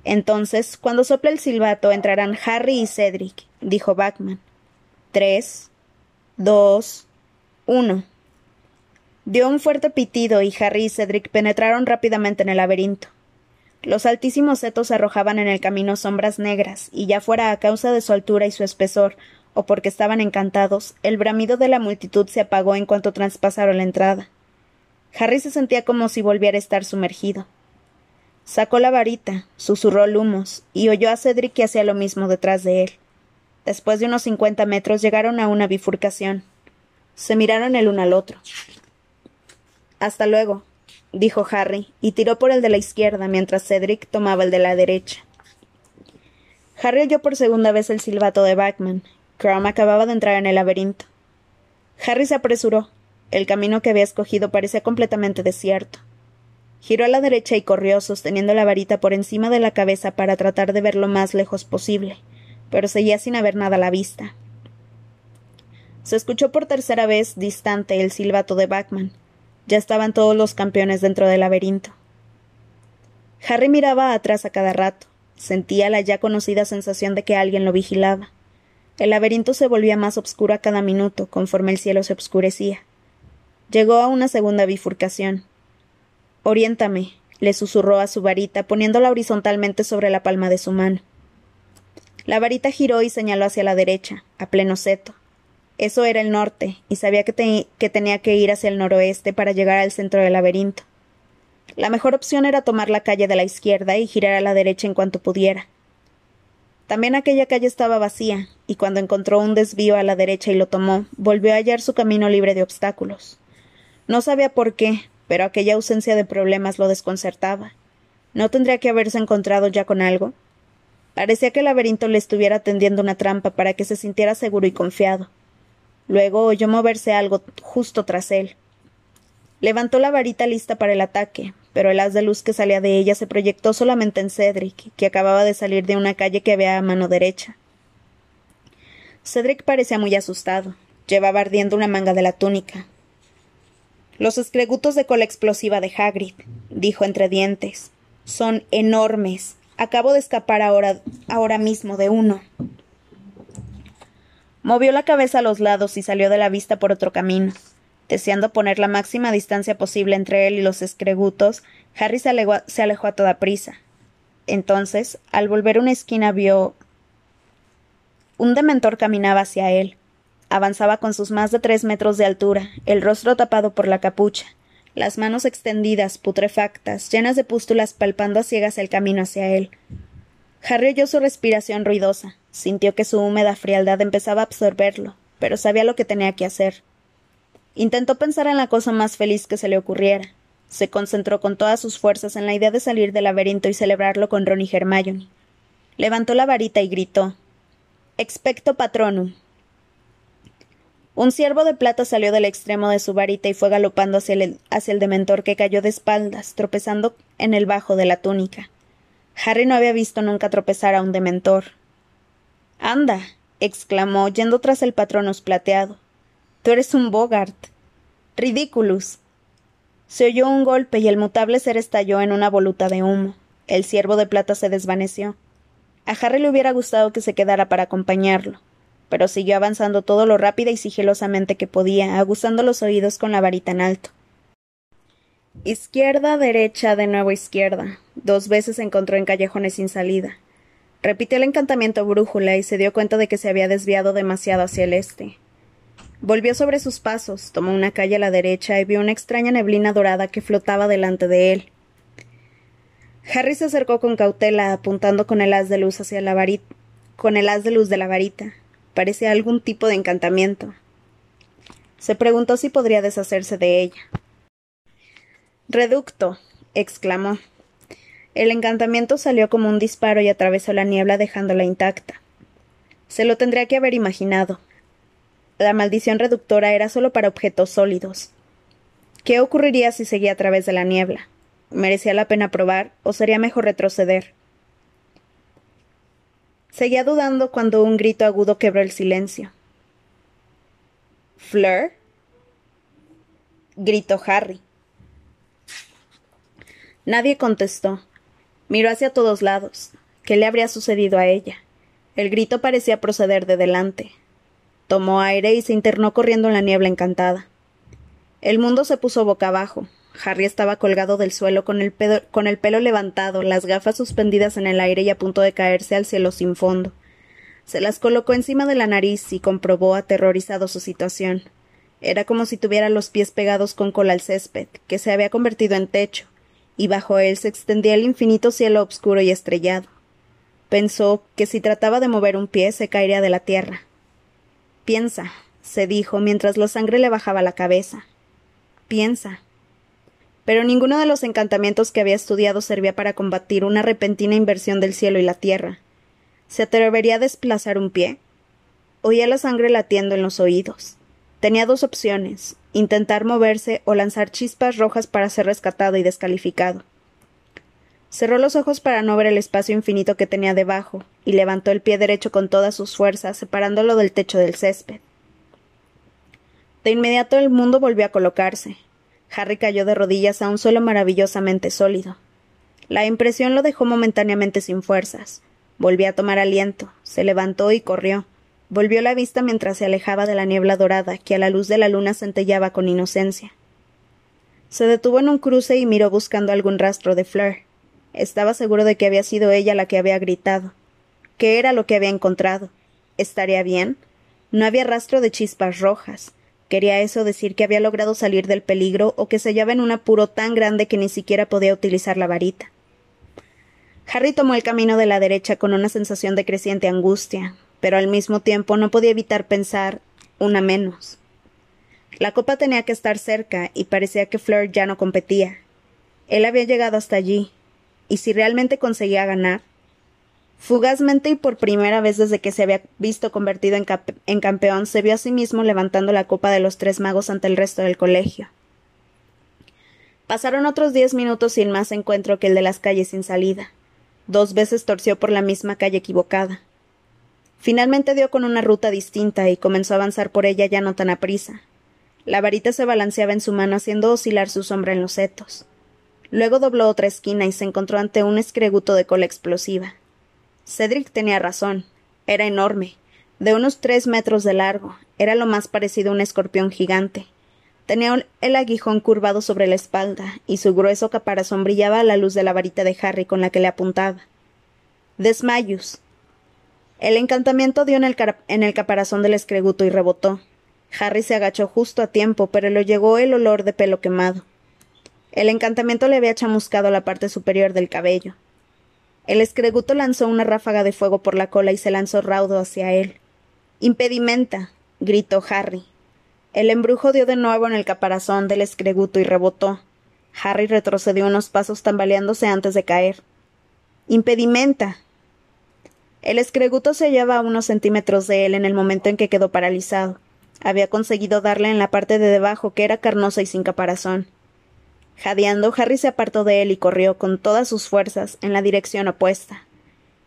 Entonces, cuando sople el silbato, entrarán Harry y Cedric, dijo Bachman. Tres, dos, uno. Dio un fuerte pitido y Harry y Cedric penetraron rápidamente en el laberinto. Los altísimos setos arrojaban en el camino sombras negras, y ya fuera a causa de su altura y su espesor, o porque estaban encantados, el bramido de la multitud se apagó en cuanto traspasaron la entrada. Harry se sentía como si volviera a estar sumergido. Sacó la varita, susurró Lumos, y oyó a Cedric que hacía lo mismo detrás de él. Después de unos cincuenta metros llegaron a una bifurcación. Se miraron el uno al otro. Hasta luego, dijo Harry, y tiró por el de la izquierda mientras Cedric tomaba el de la derecha. Harry oyó por segunda vez el silbato de Backman. Crumb acababa de entrar en el laberinto. Harry se apresuró. El camino que había escogido parecía completamente desierto. Giró a la derecha y corrió sosteniendo la varita por encima de la cabeza para tratar de ver lo más lejos posible, pero seguía sin haber nada a la vista. Se escuchó por tercera vez distante el silbato de Bachman. Ya estaban todos los campeones dentro del laberinto. Harry miraba atrás a cada rato. Sentía la ya conocida sensación de que alguien lo vigilaba. El laberinto se volvía más oscuro a cada minuto, conforme el cielo se oscurecía. Llegó a una segunda bifurcación. Oriéntame, le susurró a su varita, poniéndola horizontalmente sobre la palma de su mano. La varita giró y señaló hacia la derecha, a pleno seto. Eso era el norte, y sabía que, que, tenía que ir hacia el noroeste para llegar al centro del laberinto. La mejor opción era tomar la calle de la izquierda y girar a la derecha en cuanto pudiera. También aquella calle estaba vacía, y cuando encontró un desvío a la derecha y lo tomó, volvió a hallar su camino libre de obstáculos. No sabía por qué, pero aquella ausencia de problemas lo desconcertaba. ¿No tendría que haberse encontrado ya con algo? Parecía que el laberinto le estuviera tendiendo una trampa para que se sintiera seguro y confiado. Luego oyó moverse algo justo tras él. Levantó la varita lista para el ataque, pero el haz de luz que salía de ella se proyectó solamente en Cedric, que acababa de salir de una calle que había a mano derecha. Cedric parecía muy asustado. Llevaba ardiendo una manga de la túnica, los escregutos de cola explosiva de Hagrid, dijo entre dientes. Son enormes. Acabo de escapar ahora, ahora mismo de uno. Movió la cabeza a los lados y salió de la vista por otro camino. Deseando poner la máxima distancia posible entre él y los escregutos, Harry se alejó, se alejó a toda prisa. Entonces, al volver una esquina, vio. Un dementor caminaba hacia él. Avanzaba con sus más de tres metros de altura, el rostro tapado por la capucha, las manos extendidas, putrefactas, llenas de pústulas palpando a ciegas el camino hacia él. Harry oyó su respiración ruidosa, sintió que su húmeda frialdad empezaba a absorberlo, pero sabía lo que tenía que hacer. Intentó pensar en la cosa más feliz que se le ocurriera. Se concentró con todas sus fuerzas en la idea de salir del laberinto y celebrarlo con Ron y Hermione. Levantó la varita y gritó Expecto patronum. Un ciervo de plata salió del extremo de su varita y fue galopando hacia el, hacia el dementor que cayó de espaldas, tropezando en el bajo de la túnica. Harry no había visto nunca tropezar a un dementor. Anda, exclamó, yendo tras el patronus plateado. Tú eres un Bogart. Ridiculus. Se oyó un golpe y el mutable ser estalló en una voluta de humo. El ciervo de plata se desvaneció. A Harry le hubiera gustado que se quedara para acompañarlo pero siguió avanzando todo lo rápida y sigilosamente que podía, aguzando los oídos con la varita en alto. Izquierda, derecha, de nuevo izquierda. Dos veces se encontró en callejones sin salida. Repitió el encantamiento brújula y se dio cuenta de que se había desviado demasiado hacia el este. Volvió sobre sus pasos, tomó una calle a la derecha y vio una extraña neblina dorada que flotaba delante de él. Harry se acercó con cautela, apuntando con el haz de luz hacia la varita, con el haz de luz de la varita. Parecía algún tipo de encantamiento. Se preguntó si podría deshacerse de ella. Reducto, exclamó. El encantamiento salió como un disparo y atravesó la niebla dejándola intacta. Se lo tendría que haber imaginado. La maldición reductora era solo para objetos sólidos. ¿Qué ocurriría si seguía a través de la niebla? ¿Merecía la pena probar o sería mejor retroceder? Seguía dudando cuando un grito agudo quebró el silencio. ¿Fleur? gritó Harry. Nadie contestó. Miró hacia todos lados. ¿Qué le habría sucedido a ella? El grito parecía proceder de delante. Tomó aire y se internó corriendo en la niebla encantada. El mundo se puso boca abajo. Harry estaba colgado del suelo con el, con el pelo levantado, las gafas suspendidas en el aire y a punto de caerse al cielo sin fondo. Se las colocó encima de la nariz y comprobó aterrorizado su situación. Era como si tuviera los pies pegados con cola al césped, que se había convertido en techo, y bajo él se extendía el infinito cielo oscuro y estrellado. Pensó que si trataba de mover un pie se caería de la tierra. Piensa, se dijo mientras la sangre le bajaba la cabeza. Piensa. Pero ninguno de los encantamientos que había estudiado servía para combatir una repentina inversión del cielo y la tierra. ¿Se atrevería a desplazar un pie? Oía la sangre latiendo en los oídos. Tenía dos opciones intentar moverse o lanzar chispas rojas para ser rescatado y descalificado. Cerró los ojos para no ver el espacio infinito que tenía debajo, y levantó el pie derecho con todas sus fuerzas, separándolo del techo del césped. De inmediato el mundo volvió a colocarse. Harry cayó de rodillas a un suelo maravillosamente sólido. La impresión lo dejó momentáneamente sin fuerzas. Volvió a tomar aliento, se levantó y corrió. Volvió la vista mientras se alejaba de la niebla dorada que a la luz de la luna centellaba con inocencia. Se detuvo en un cruce y miró buscando algún rastro de Fleur. Estaba seguro de que había sido ella la que había gritado. ¿Qué era lo que había encontrado? ¿Estaría bien? No había rastro de chispas rojas. ¿Quería eso decir que había logrado salir del peligro o que se hallaba en un apuro tan grande que ni siquiera podía utilizar la varita? Harry tomó el camino de la derecha con una sensación de creciente angustia, pero al mismo tiempo no podía evitar pensar una menos. La copa tenía que estar cerca y parecía que Fleur ya no competía. Él había llegado hasta allí, y si realmente conseguía ganar. Fugazmente y por primera vez desde que se había visto convertido en, campeón, se vio a sí mismo levantando la copa de los tres magos ante el resto del colegio. Pasaron otros diez minutos sin más encuentro que el de las calles sin salida. Dos veces torció por la misma calle equivocada. Finalmente dio con una ruta distinta y comenzó a avanzar por ella ya no tan aprisa. La varita se balanceaba en su mano haciendo oscilar su sombra en los setos. Luego dobló otra esquina y se encontró ante un escreguto de cola explosiva. Cedric tenía razón. Era enorme, de unos tres metros de largo. Era lo más parecido a un escorpión gigante. Tenía el aguijón curvado sobre la espalda, y su grueso caparazón brillaba a la luz de la varita de Harry con la que le apuntaba. Desmayus. El encantamiento dio en el, en el caparazón del escreguto y rebotó. Harry se agachó justo a tiempo, pero le llegó el olor de pelo quemado. El encantamiento le había chamuscado la parte superior del cabello. El escreguto lanzó una ráfaga de fuego por la cola y se lanzó raudo hacia él. Impedimenta. gritó Harry. El embrujo dio de nuevo en el caparazón del escreguto y rebotó. Harry retrocedió unos pasos tambaleándose antes de caer. Impedimenta. El escreguto se hallaba a unos centímetros de él en el momento en que quedó paralizado. Había conseguido darle en la parte de debajo, que era carnosa y sin caparazón. Jadeando, Harry se apartó de él y corrió con todas sus fuerzas en la dirección opuesta.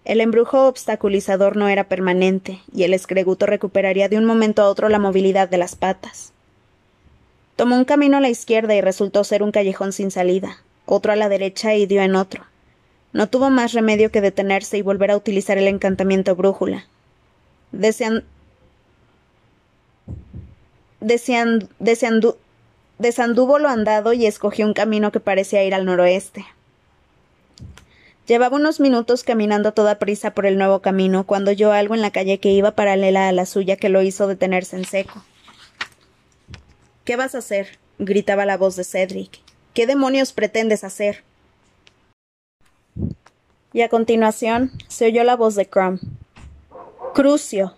El embrujo obstaculizador no era permanente, y el escreguto recuperaría de un momento a otro la movilidad de las patas. Tomó un camino a la izquierda y resultó ser un callejón sin salida, otro a la derecha y dio en otro. No tuvo más remedio que detenerse y volver a utilizar el encantamiento brújula. Desean... Desean... Desanduvo lo andado y escogió un camino que parecía ir al noroeste. Llevaba unos minutos caminando a toda prisa por el nuevo camino cuando oyó algo en la calle que iba paralela a la suya que lo hizo detenerse en seco. ¿Qué vas a hacer? gritaba la voz de Cedric. ¿Qué demonios pretendes hacer? Y a continuación se oyó la voz de Crumb. Crucio.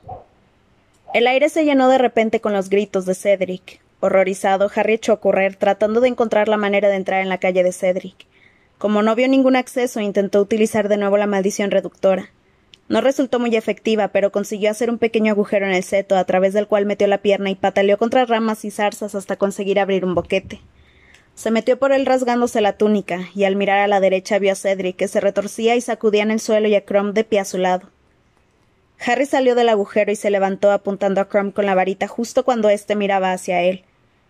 El aire se llenó de repente con los gritos de Cedric. Horrorizado, Harry echó a correr, tratando de encontrar la manera de entrar en la calle de Cedric. Como no vio ningún acceso, intentó utilizar de nuevo la maldición reductora. No resultó muy efectiva, pero consiguió hacer un pequeño agujero en el seto, a través del cual metió la pierna y pataleó contra ramas y zarzas hasta conseguir abrir un boquete. Se metió por él rasgándose la túnica, y al mirar a la derecha vio a Cedric, que se retorcía y sacudía en el suelo y a Crumb de pie a su lado. Harry salió del agujero y se levantó apuntando a Crumb con la varita justo cuando éste miraba hacia él.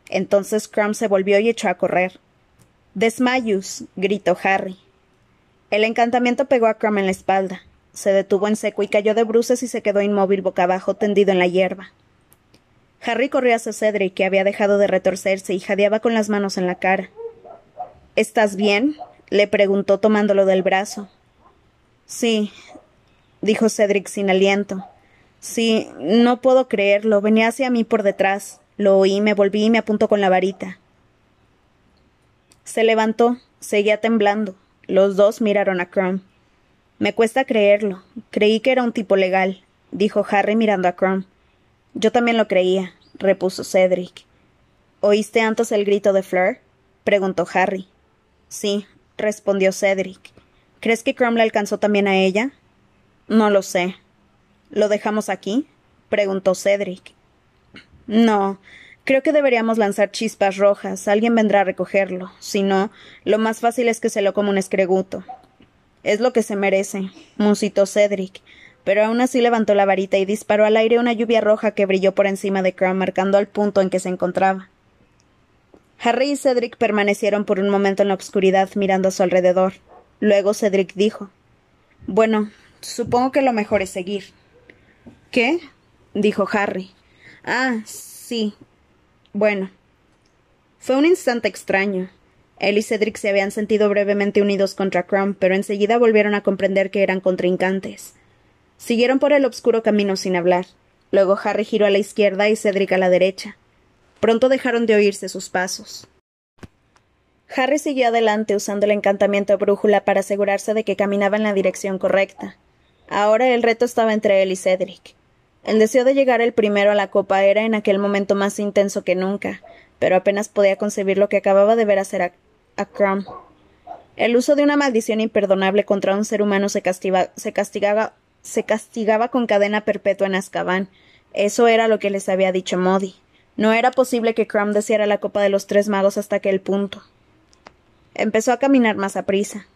Entonces Crumb se volvió y echó a correr. Desmayus. gritó Harry. El encantamiento pegó a Crumb en la espalda. Se detuvo en seco y cayó de bruces y se quedó inmóvil boca abajo, tendido en la hierba. Harry corrió hacia Cedric, que había dejado de retorcerse y jadeaba con las manos en la cara. ¿Estás bien? le preguntó tomándolo del brazo. Sí, dijo Cedric sin aliento. Sí, no puedo creerlo. Venía hacia mí por detrás. Lo oí, me volví y me apuntó con la varita. Se levantó, seguía temblando. Los dos miraron a Crumb. Me cuesta creerlo. Creí que era un tipo legal, dijo Harry mirando a Crumb. Yo también lo creía, repuso Cedric. ¿Oíste antes el grito de Fleur? preguntó Harry. Sí, respondió Cedric. ¿Crees que Crumb le alcanzó también a ella? No lo sé. ¿Lo dejamos aquí? preguntó Cedric. No, creo que deberíamos lanzar chispas rojas. Alguien vendrá a recogerlo. Si no, lo más fácil es que se lo coma un escreguto. Es lo que se merece, musitó Cedric, pero aún así levantó la varita y disparó al aire una lluvia roja que brilló por encima de Crumb, marcando al punto en que se encontraba. Harry y Cedric permanecieron por un momento en la oscuridad mirando a su alrededor. Luego Cedric dijo Bueno, supongo que lo mejor es seguir. ¿Qué? dijo Harry. Ah, sí. Bueno. Fue un instante extraño. Él y Cedric se habían sentido brevemente unidos contra Crumb, pero enseguida volvieron a comprender que eran contrincantes. Siguieron por el obscuro camino sin hablar. Luego Harry giró a la izquierda y Cedric a la derecha. Pronto dejaron de oírse sus pasos. Harry siguió adelante usando el encantamiento brújula para asegurarse de que caminaba en la dirección correcta. Ahora el reto estaba entre él y Cedric. El deseo de llegar el primero a la copa era en aquel momento más intenso que nunca, pero apenas podía concebir lo que acababa de ver hacer a Crumb. El uso de una maldición imperdonable contra un ser humano se, se, castigaba, se castigaba con cadena perpetua en Azkaban. Eso era lo que les había dicho Modi. No era posible que Crumb deseara la copa de los tres magos hasta aquel punto. Empezó a caminar más a prisa.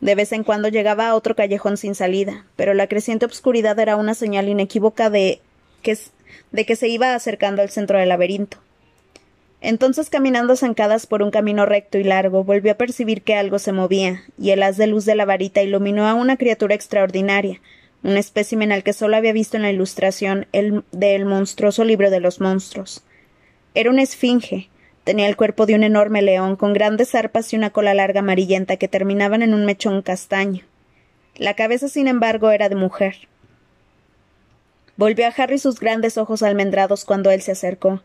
De vez en cuando llegaba a otro callejón sin salida, pero la creciente obscuridad era una señal inequívoca de que, se iba acercando al centro del laberinto. Entonces, caminando zancadas por un camino recto y largo, volvió a percibir que algo se movía, y el haz de luz de la varita iluminó a una criatura extraordinaria, un espécimen al que solo había visto en la ilustración el, del monstruoso libro de los monstruos. Era una esfinge, tenía el cuerpo de un enorme león, con grandes arpas y una cola larga amarillenta que terminaban en un mechón castaño. La cabeza, sin embargo, era de mujer. Volvió a Harry sus grandes ojos almendrados cuando él se acercó.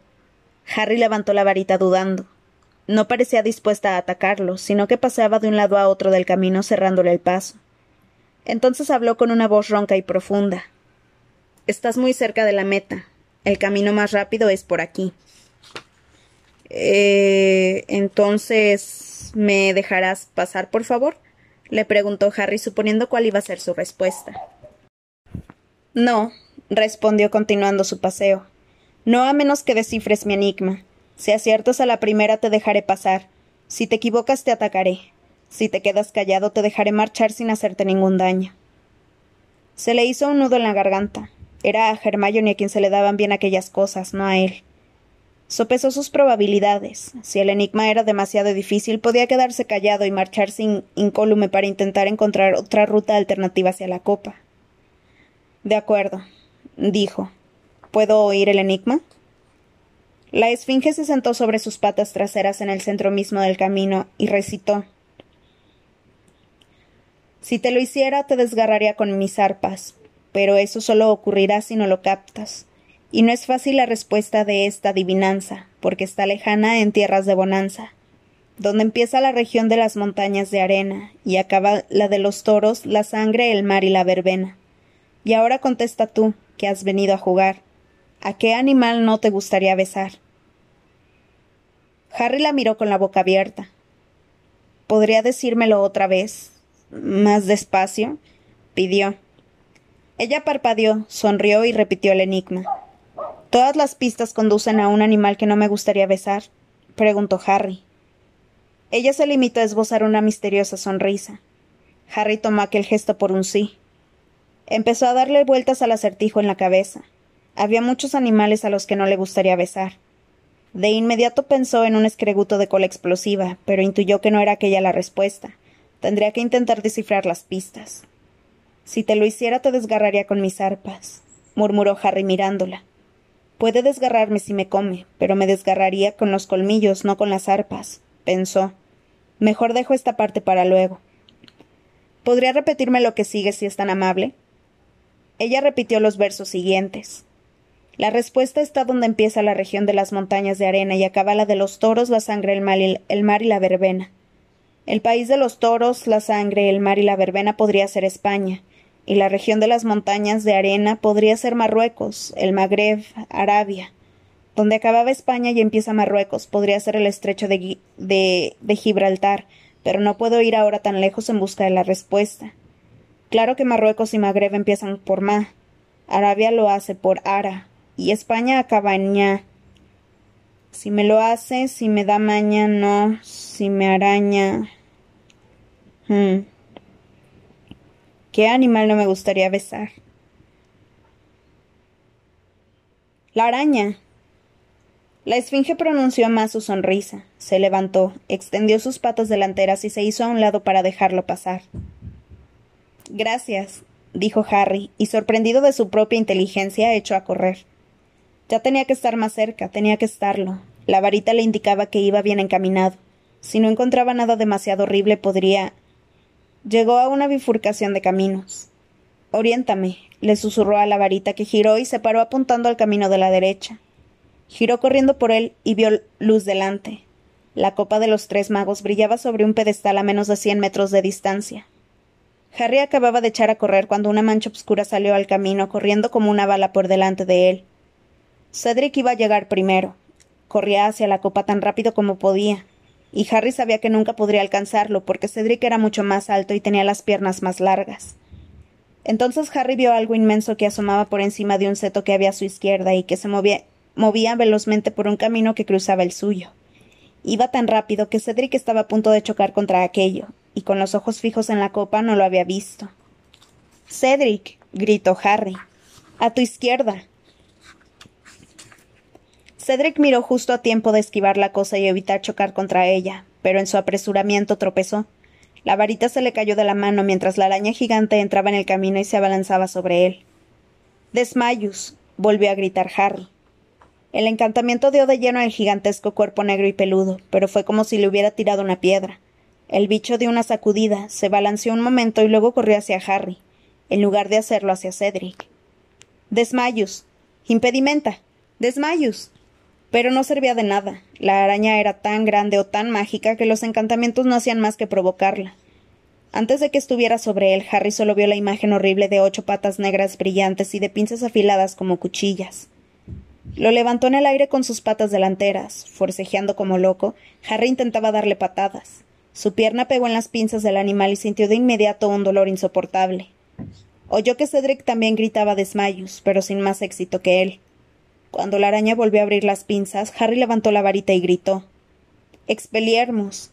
Harry levantó la varita dudando. No parecía dispuesta a atacarlo, sino que paseaba de un lado a otro del camino cerrándole el paso. Entonces habló con una voz ronca y profunda. Estás muy cerca de la meta. El camino más rápido es por aquí. Eh, entonces. ¿Me dejarás pasar, por favor? le preguntó Harry, suponiendo cuál iba a ser su respuesta. No, respondió continuando su paseo. No a menos que descifres mi enigma. Si aciertas a la primera te dejaré pasar. Si te equivocas te atacaré. Si te quedas callado te dejaré marchar sin hacerte ningún daño. Se le hizo un nudo en la garganta. Era a Hermione a quien se le daban bien aquellas cosas, no a él. Sopesó sus probabilidades. Si el enigma era demasiado difícil, podía quedarse callado y marchar sin incólume para intentar encontrar otra ruta alternativa hacia la copa. De acuerdo, dijo. ¿Puedo oír el enigma? La esfinge se sentó sobre sus patas traseras en el centro mismo del camino y recitó Si te lo hiciera te desgarraría con mis arpas, pero eso solo ocurrirá si no lo captas. Y no es fácil la respuesta de esta adivinanza, porque está lejana en tierras de bonanza, donde empieza la región de las montañas de arena y acaba la de los toros, la sangre, el mar y la verbena. Y ahora contesta tú, que has venido a jugar. ¿A qué animal no te gustaría besar? Harry la miró con la boca abierta. ¿Podría decírmelo otra vez? Más despacio. pidió. Ella parpadeó, sonrió y repitió el enigma. ¿Todas las pistas conducen a un animal que no me gustaría besar? preguntó Harry. Ella se limitó a esbozar una misteriosa sonrisa. Harry tomó aquel gesto por un sí. Empezó a darle vueltas al acertijo en la cabeza. Había muchos animales a los que no le gustaría besar. De inmediato pensó en un escreguto de cola explosiva, pero intuyó que no era aquella la respuesta. Tendría que intentar descifrar las pistas. Si te lo hiciera te desgarraría con mis arpas, murmuró Harry mirándola. Puede desgarrarme si me come, pero me desgarraría con los colmillos, no con las arpas, pensó. Mejor dejo esta parte para luego. ¿Podría repetirme lo que sigue si es tan amable? Ella repitió los versos siguientes. La respuesta está donde empieza la región de las montañas de arena y acaba la de los toros, la sangre, el mar y, el mar y la verbena. El país de los toros, la sangre, el mar y la verbena podría ser España, y la región de las montañas de arena podría ser Marruecos, el Magreb, Arabia. Donde acababa España y empieza Marruecos podría ser el estrecho de, de, Gibraltar, pero no puedo ir ahora tan lejos en busca de la respuesta. Claro que Marruecos y Magreb empiezan por Ma, Arabia lo hace por Ara, y España acaba en ña. Si me lo hace, si me da maña, no, si me araña. Hmm. ¿Qué animal no me gustaría besar? La araña. La esfinge pronunció más su sonrisa, se levantó, extendió sus patas delanteras y se hizo a un lado para dejarlo pasar. Gracias, dijo Harry, y sorprendido de su propia inteligencia, echó a correr. Ya tenía que estar más cerca, tenía que estarlo. La varita le indicaba que iba bien encaminado. Si no encontraba nada demasiado horrible, podría Llegó a una bifurcación de caminos. Oriéntame, le susurró a la varita que giró y se paró apuntando al camino de la derecha. Giró corriendo por él y vio luz delante. La copa de los tres magos brillaba sobre un pedestal a menos de cien metros de distancia. Harry acababa de echar a correr cuando una mancha oscura salió al camino, corriendo como una bala por delante de él. Cedric iba a llegar primero. Corría hacia la copa tan rápido como podía y Harry sabía que nunca podría alcanzarlo porque Cedric era mucho más alto y tenía las piernas más largas. Entonces Harry vio algo inmenso que asomaba por encima de un seto que había a su izquierda y que se movía, movía velozmente por un camino que cruzaba el suyo. Iba tan rápido que Cedric estaba a punto de chocar contra aquello, y con los ojos fijos en la copa no lo había visto. Cedric. gritó Harry. A tu izquierda. Cedric miró justo a tiempo de esquivar la cosa y evitar chocar contra ella, pero en su apresuramiento tropezó. La varita se le cayó de la mano mientras la araña gigante entraba en el camino y se abalanzaba sobre él. Desmayus, volvió a gritar Harry. El encantamiento dio de lleno al gigantesco cuerpo negro y peludo, pero fue como si le hubiera tirado una piedra. El bicho dio una sacudida, se balanceó un momento y luego corrió hacia Harry, en lugar de hacerlo hacia Cedric. Desmayus. Impedimenta. Desmayus. Pero no servía de nada. La araña era tan grande o tan mágica que los encantamientos no hacían más que provocarla. Antes de que estuviera sobre él, Harry solo vio la imagen horrible de ocho patas negras brillantes y de pinzas afiladas como cuchillas. Lo levantó en el aire con sus patas delanteras. Forcejeando como loco, Harry intentaba darle patadas. Su pierna pegó en las pinzas del animal y sintió de inmediato un dolor insoportable. Oyó que Cedric también gritaba desmayos, pero sin más éxito que él. Cuando la araña volvió a abrir las pinzas, Harry levantó la varita y gritó Expeliermos.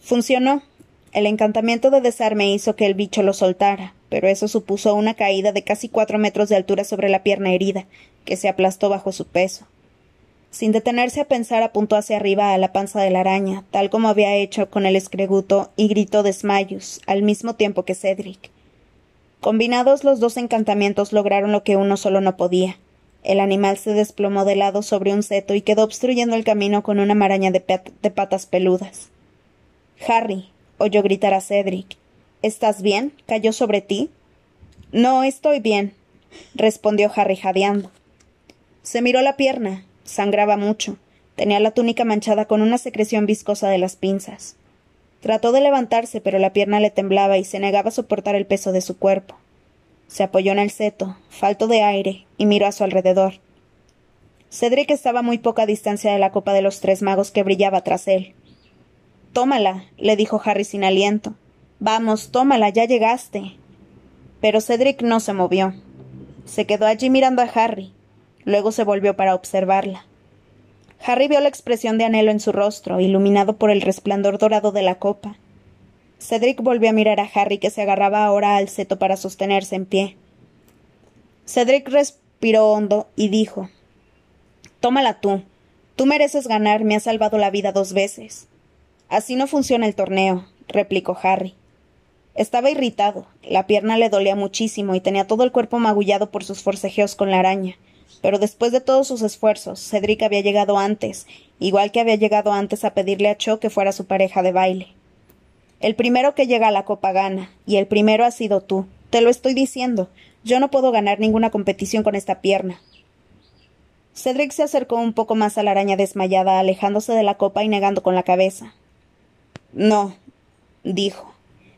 Funcionó. El encantamiento de desarme hizo que el bicho lo soltara, pero eso supuso una caída de casi cuatro metros de altura sobre la pierna herida, que se aplastó bajo su peso. Sin detenerse a pensar, apuntó hacia arriba a la panza de la araña, tal como había hecho con el escreguto, y gritó desmayos, al mismo tiempo que Cedric. Combinados los dos encantamientos lograron lo que uno solo no podía el animal se desplomó de lado sobre un seto y quedó obstruyendo el camino con una maraña de, patas peludas. Harry, oyó gritar a Cedric. ¿Estás bien? ¿Cayó sobre ti? No, estoy bien, respondió Harry jadeando. Se miró la pierna. Sangraba mucho. Tenía la túnica manchada con una secreción viscosa de las pinzas. Trató de levantarse, pero la pierna le temblaba y se negaba a soportar el peso de su cuerpo. Se apoyó en el seto, falto de aire, y miró a su alrededor. Cedric estaba a muy poca distancia de la copa de los tres magos que brillaba tras él. Tómala, le dijo Harry sin aliento. Vamos, tómala, ya llegaste. Pero Cedric no se movió. Se quedó allí mirando a Harry. Luego se volvió para observarla. Harry vio la expresión de anhelo en su rostro, iluminado por el resplandor dorado de la copa. Cedric volvió a mirar a Harry, que se agarraba ahora al seto para sostenerse en pie. Cedric respiró hondo y dijo Tómala tú. Tú mereces ganar, me has salvado la vida dos veces. Así no funciona el torneo, replicó Harry. Estaba irritado, la pierna le dolía muchísimo y tenía todo el cuerpo magullado por sus forcejeos con la araña. Pero después de todos sus esfuerzos, Cedric había llegado antes, igual que había llegado antes a pedirle a Cho que fuera su pareja de baile. El primero que llega a la copa gana, y el primero ha sido tú. Te lo estoy diciendo. Yo no puedo ganar ninguna competición con esta pierna. Cedric se acercó un poco más a la araña desmayada, alejándose de la copa y negando con la cabeza. No, dijo.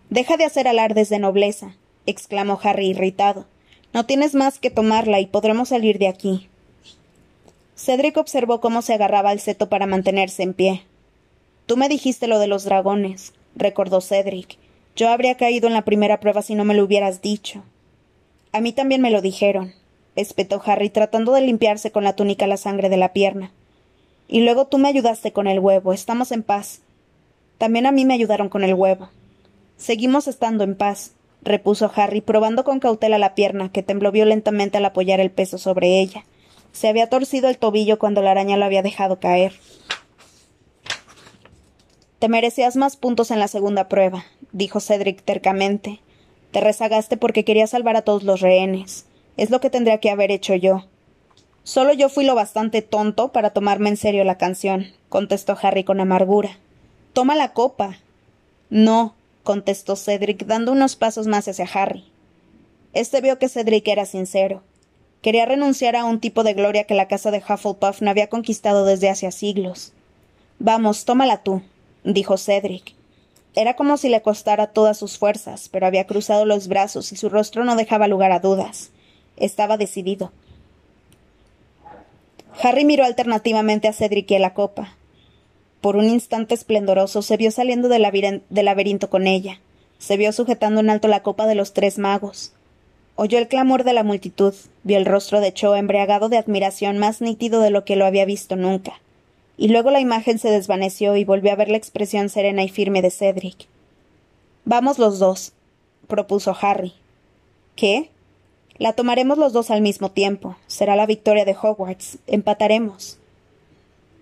Deja de hacer alardes de nobleza, exclamó Harry irritado. No tienes más que tomarla y podremos salir de aquí. Cedric observó cómo se agarraba al seto para mantenerse en pie. Tú me dijiste lo de los dragones, recordó Cedric. Yo habría caído en la primera prueba si no me lo hubieras dicho. A mí también me lo dijeron, espetó Harry, tratando de limpiarse con la túnica la sangre de la pierna. Y luego tú me ayudaste con el huevo. Estamos en paz. También a mí me ayudaron con el huevo. Seguimos estando en paz, repuso Harry, probando con cautela la pierna, que tembló violentamente al apoyar el peso sobre ella. Se había torcido el tobillo cuando la araña lo había dejado caer. Te merecías más puntos en la segunda prueba, dijo Cedric tercamente. Te rezagaste porque quería salvar a todos los rehenes. Es lo que tendría que haber hecho yo. Solo yo fui lo bastante tonto para tomarme en serio la canción, contestó Harry con amargura. Toma la copa. No, contestó Cedric, dando unos pasos más hacia Harry. Este vio que Cedric era sincero. Quería renunciar a un tipo de gloria que la casa de Hufflepuff no había conquistado desde hace siglos. Vamos, tómala tú, dijo Cedric. Era como si le costara todas sus fuerzas, pero había cruzado los brazos y su rostro no dejaba lugar a dudas. Estaba decidido. Harry miró alternativamente a Cedric y a la copa. Por un instante esplendoroso se vio saliendo del, laberinto con ella. Se vio sujetando en alto la copa de los tres magos. Oyó el clamor de la multitud, vio el rostro de Cho embriagado de admiración más nítido de lo que lo había visto nunca. Y luego la imagen se desvaneció y volvió a ver la expresión serena y firme de Cedric. Vamos los dos, propuso Harry. ¿Qué? La tomaremos los dos al mismo tiempo. Será la victoria de Hogwarts. Empataremos.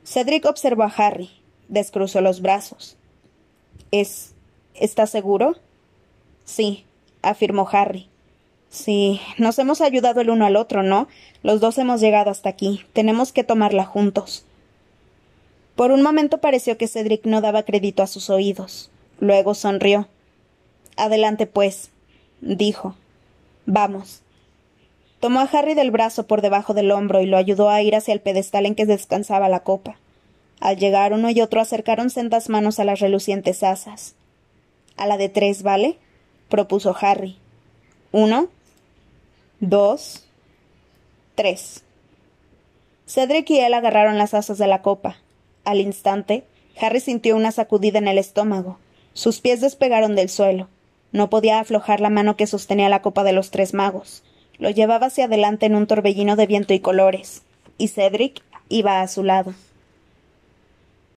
Cedric observó a Harry. Descruzó los brazos. ¿Es. ¿Estás seguro? Sí, afirmó Harry. Sí, nos hemos ayudado el uno al otro, ¿no? Los dos hemos llegado hasta aquí. Tenemos que tomarla juntos. Por un momento pareció que Cedric no daba crédito a sus oídos. Luego sonrió. Adelante, pues, dijo. Vamos. Tomó a Harry del brazo por debajo del hombro y lo ayudó a ir hacia el pedestal en que descansaba la copa. Al llegar uno y otro acercaron sendas manos a las relucientes asas. A la de tres, ¿vale? propuso Harry. Uno, dos, tres. Cedric y él agarraron las asas de la copa. Al instante, Harry sintió una sacudida en el estómago. Sus pies despegaron del suelo. No podía aflojar la mano que sostenía la copa de los tres magos. Lo llevaba hacia adelante en un torbellino de viento y colores, y Cedric iba a su lado.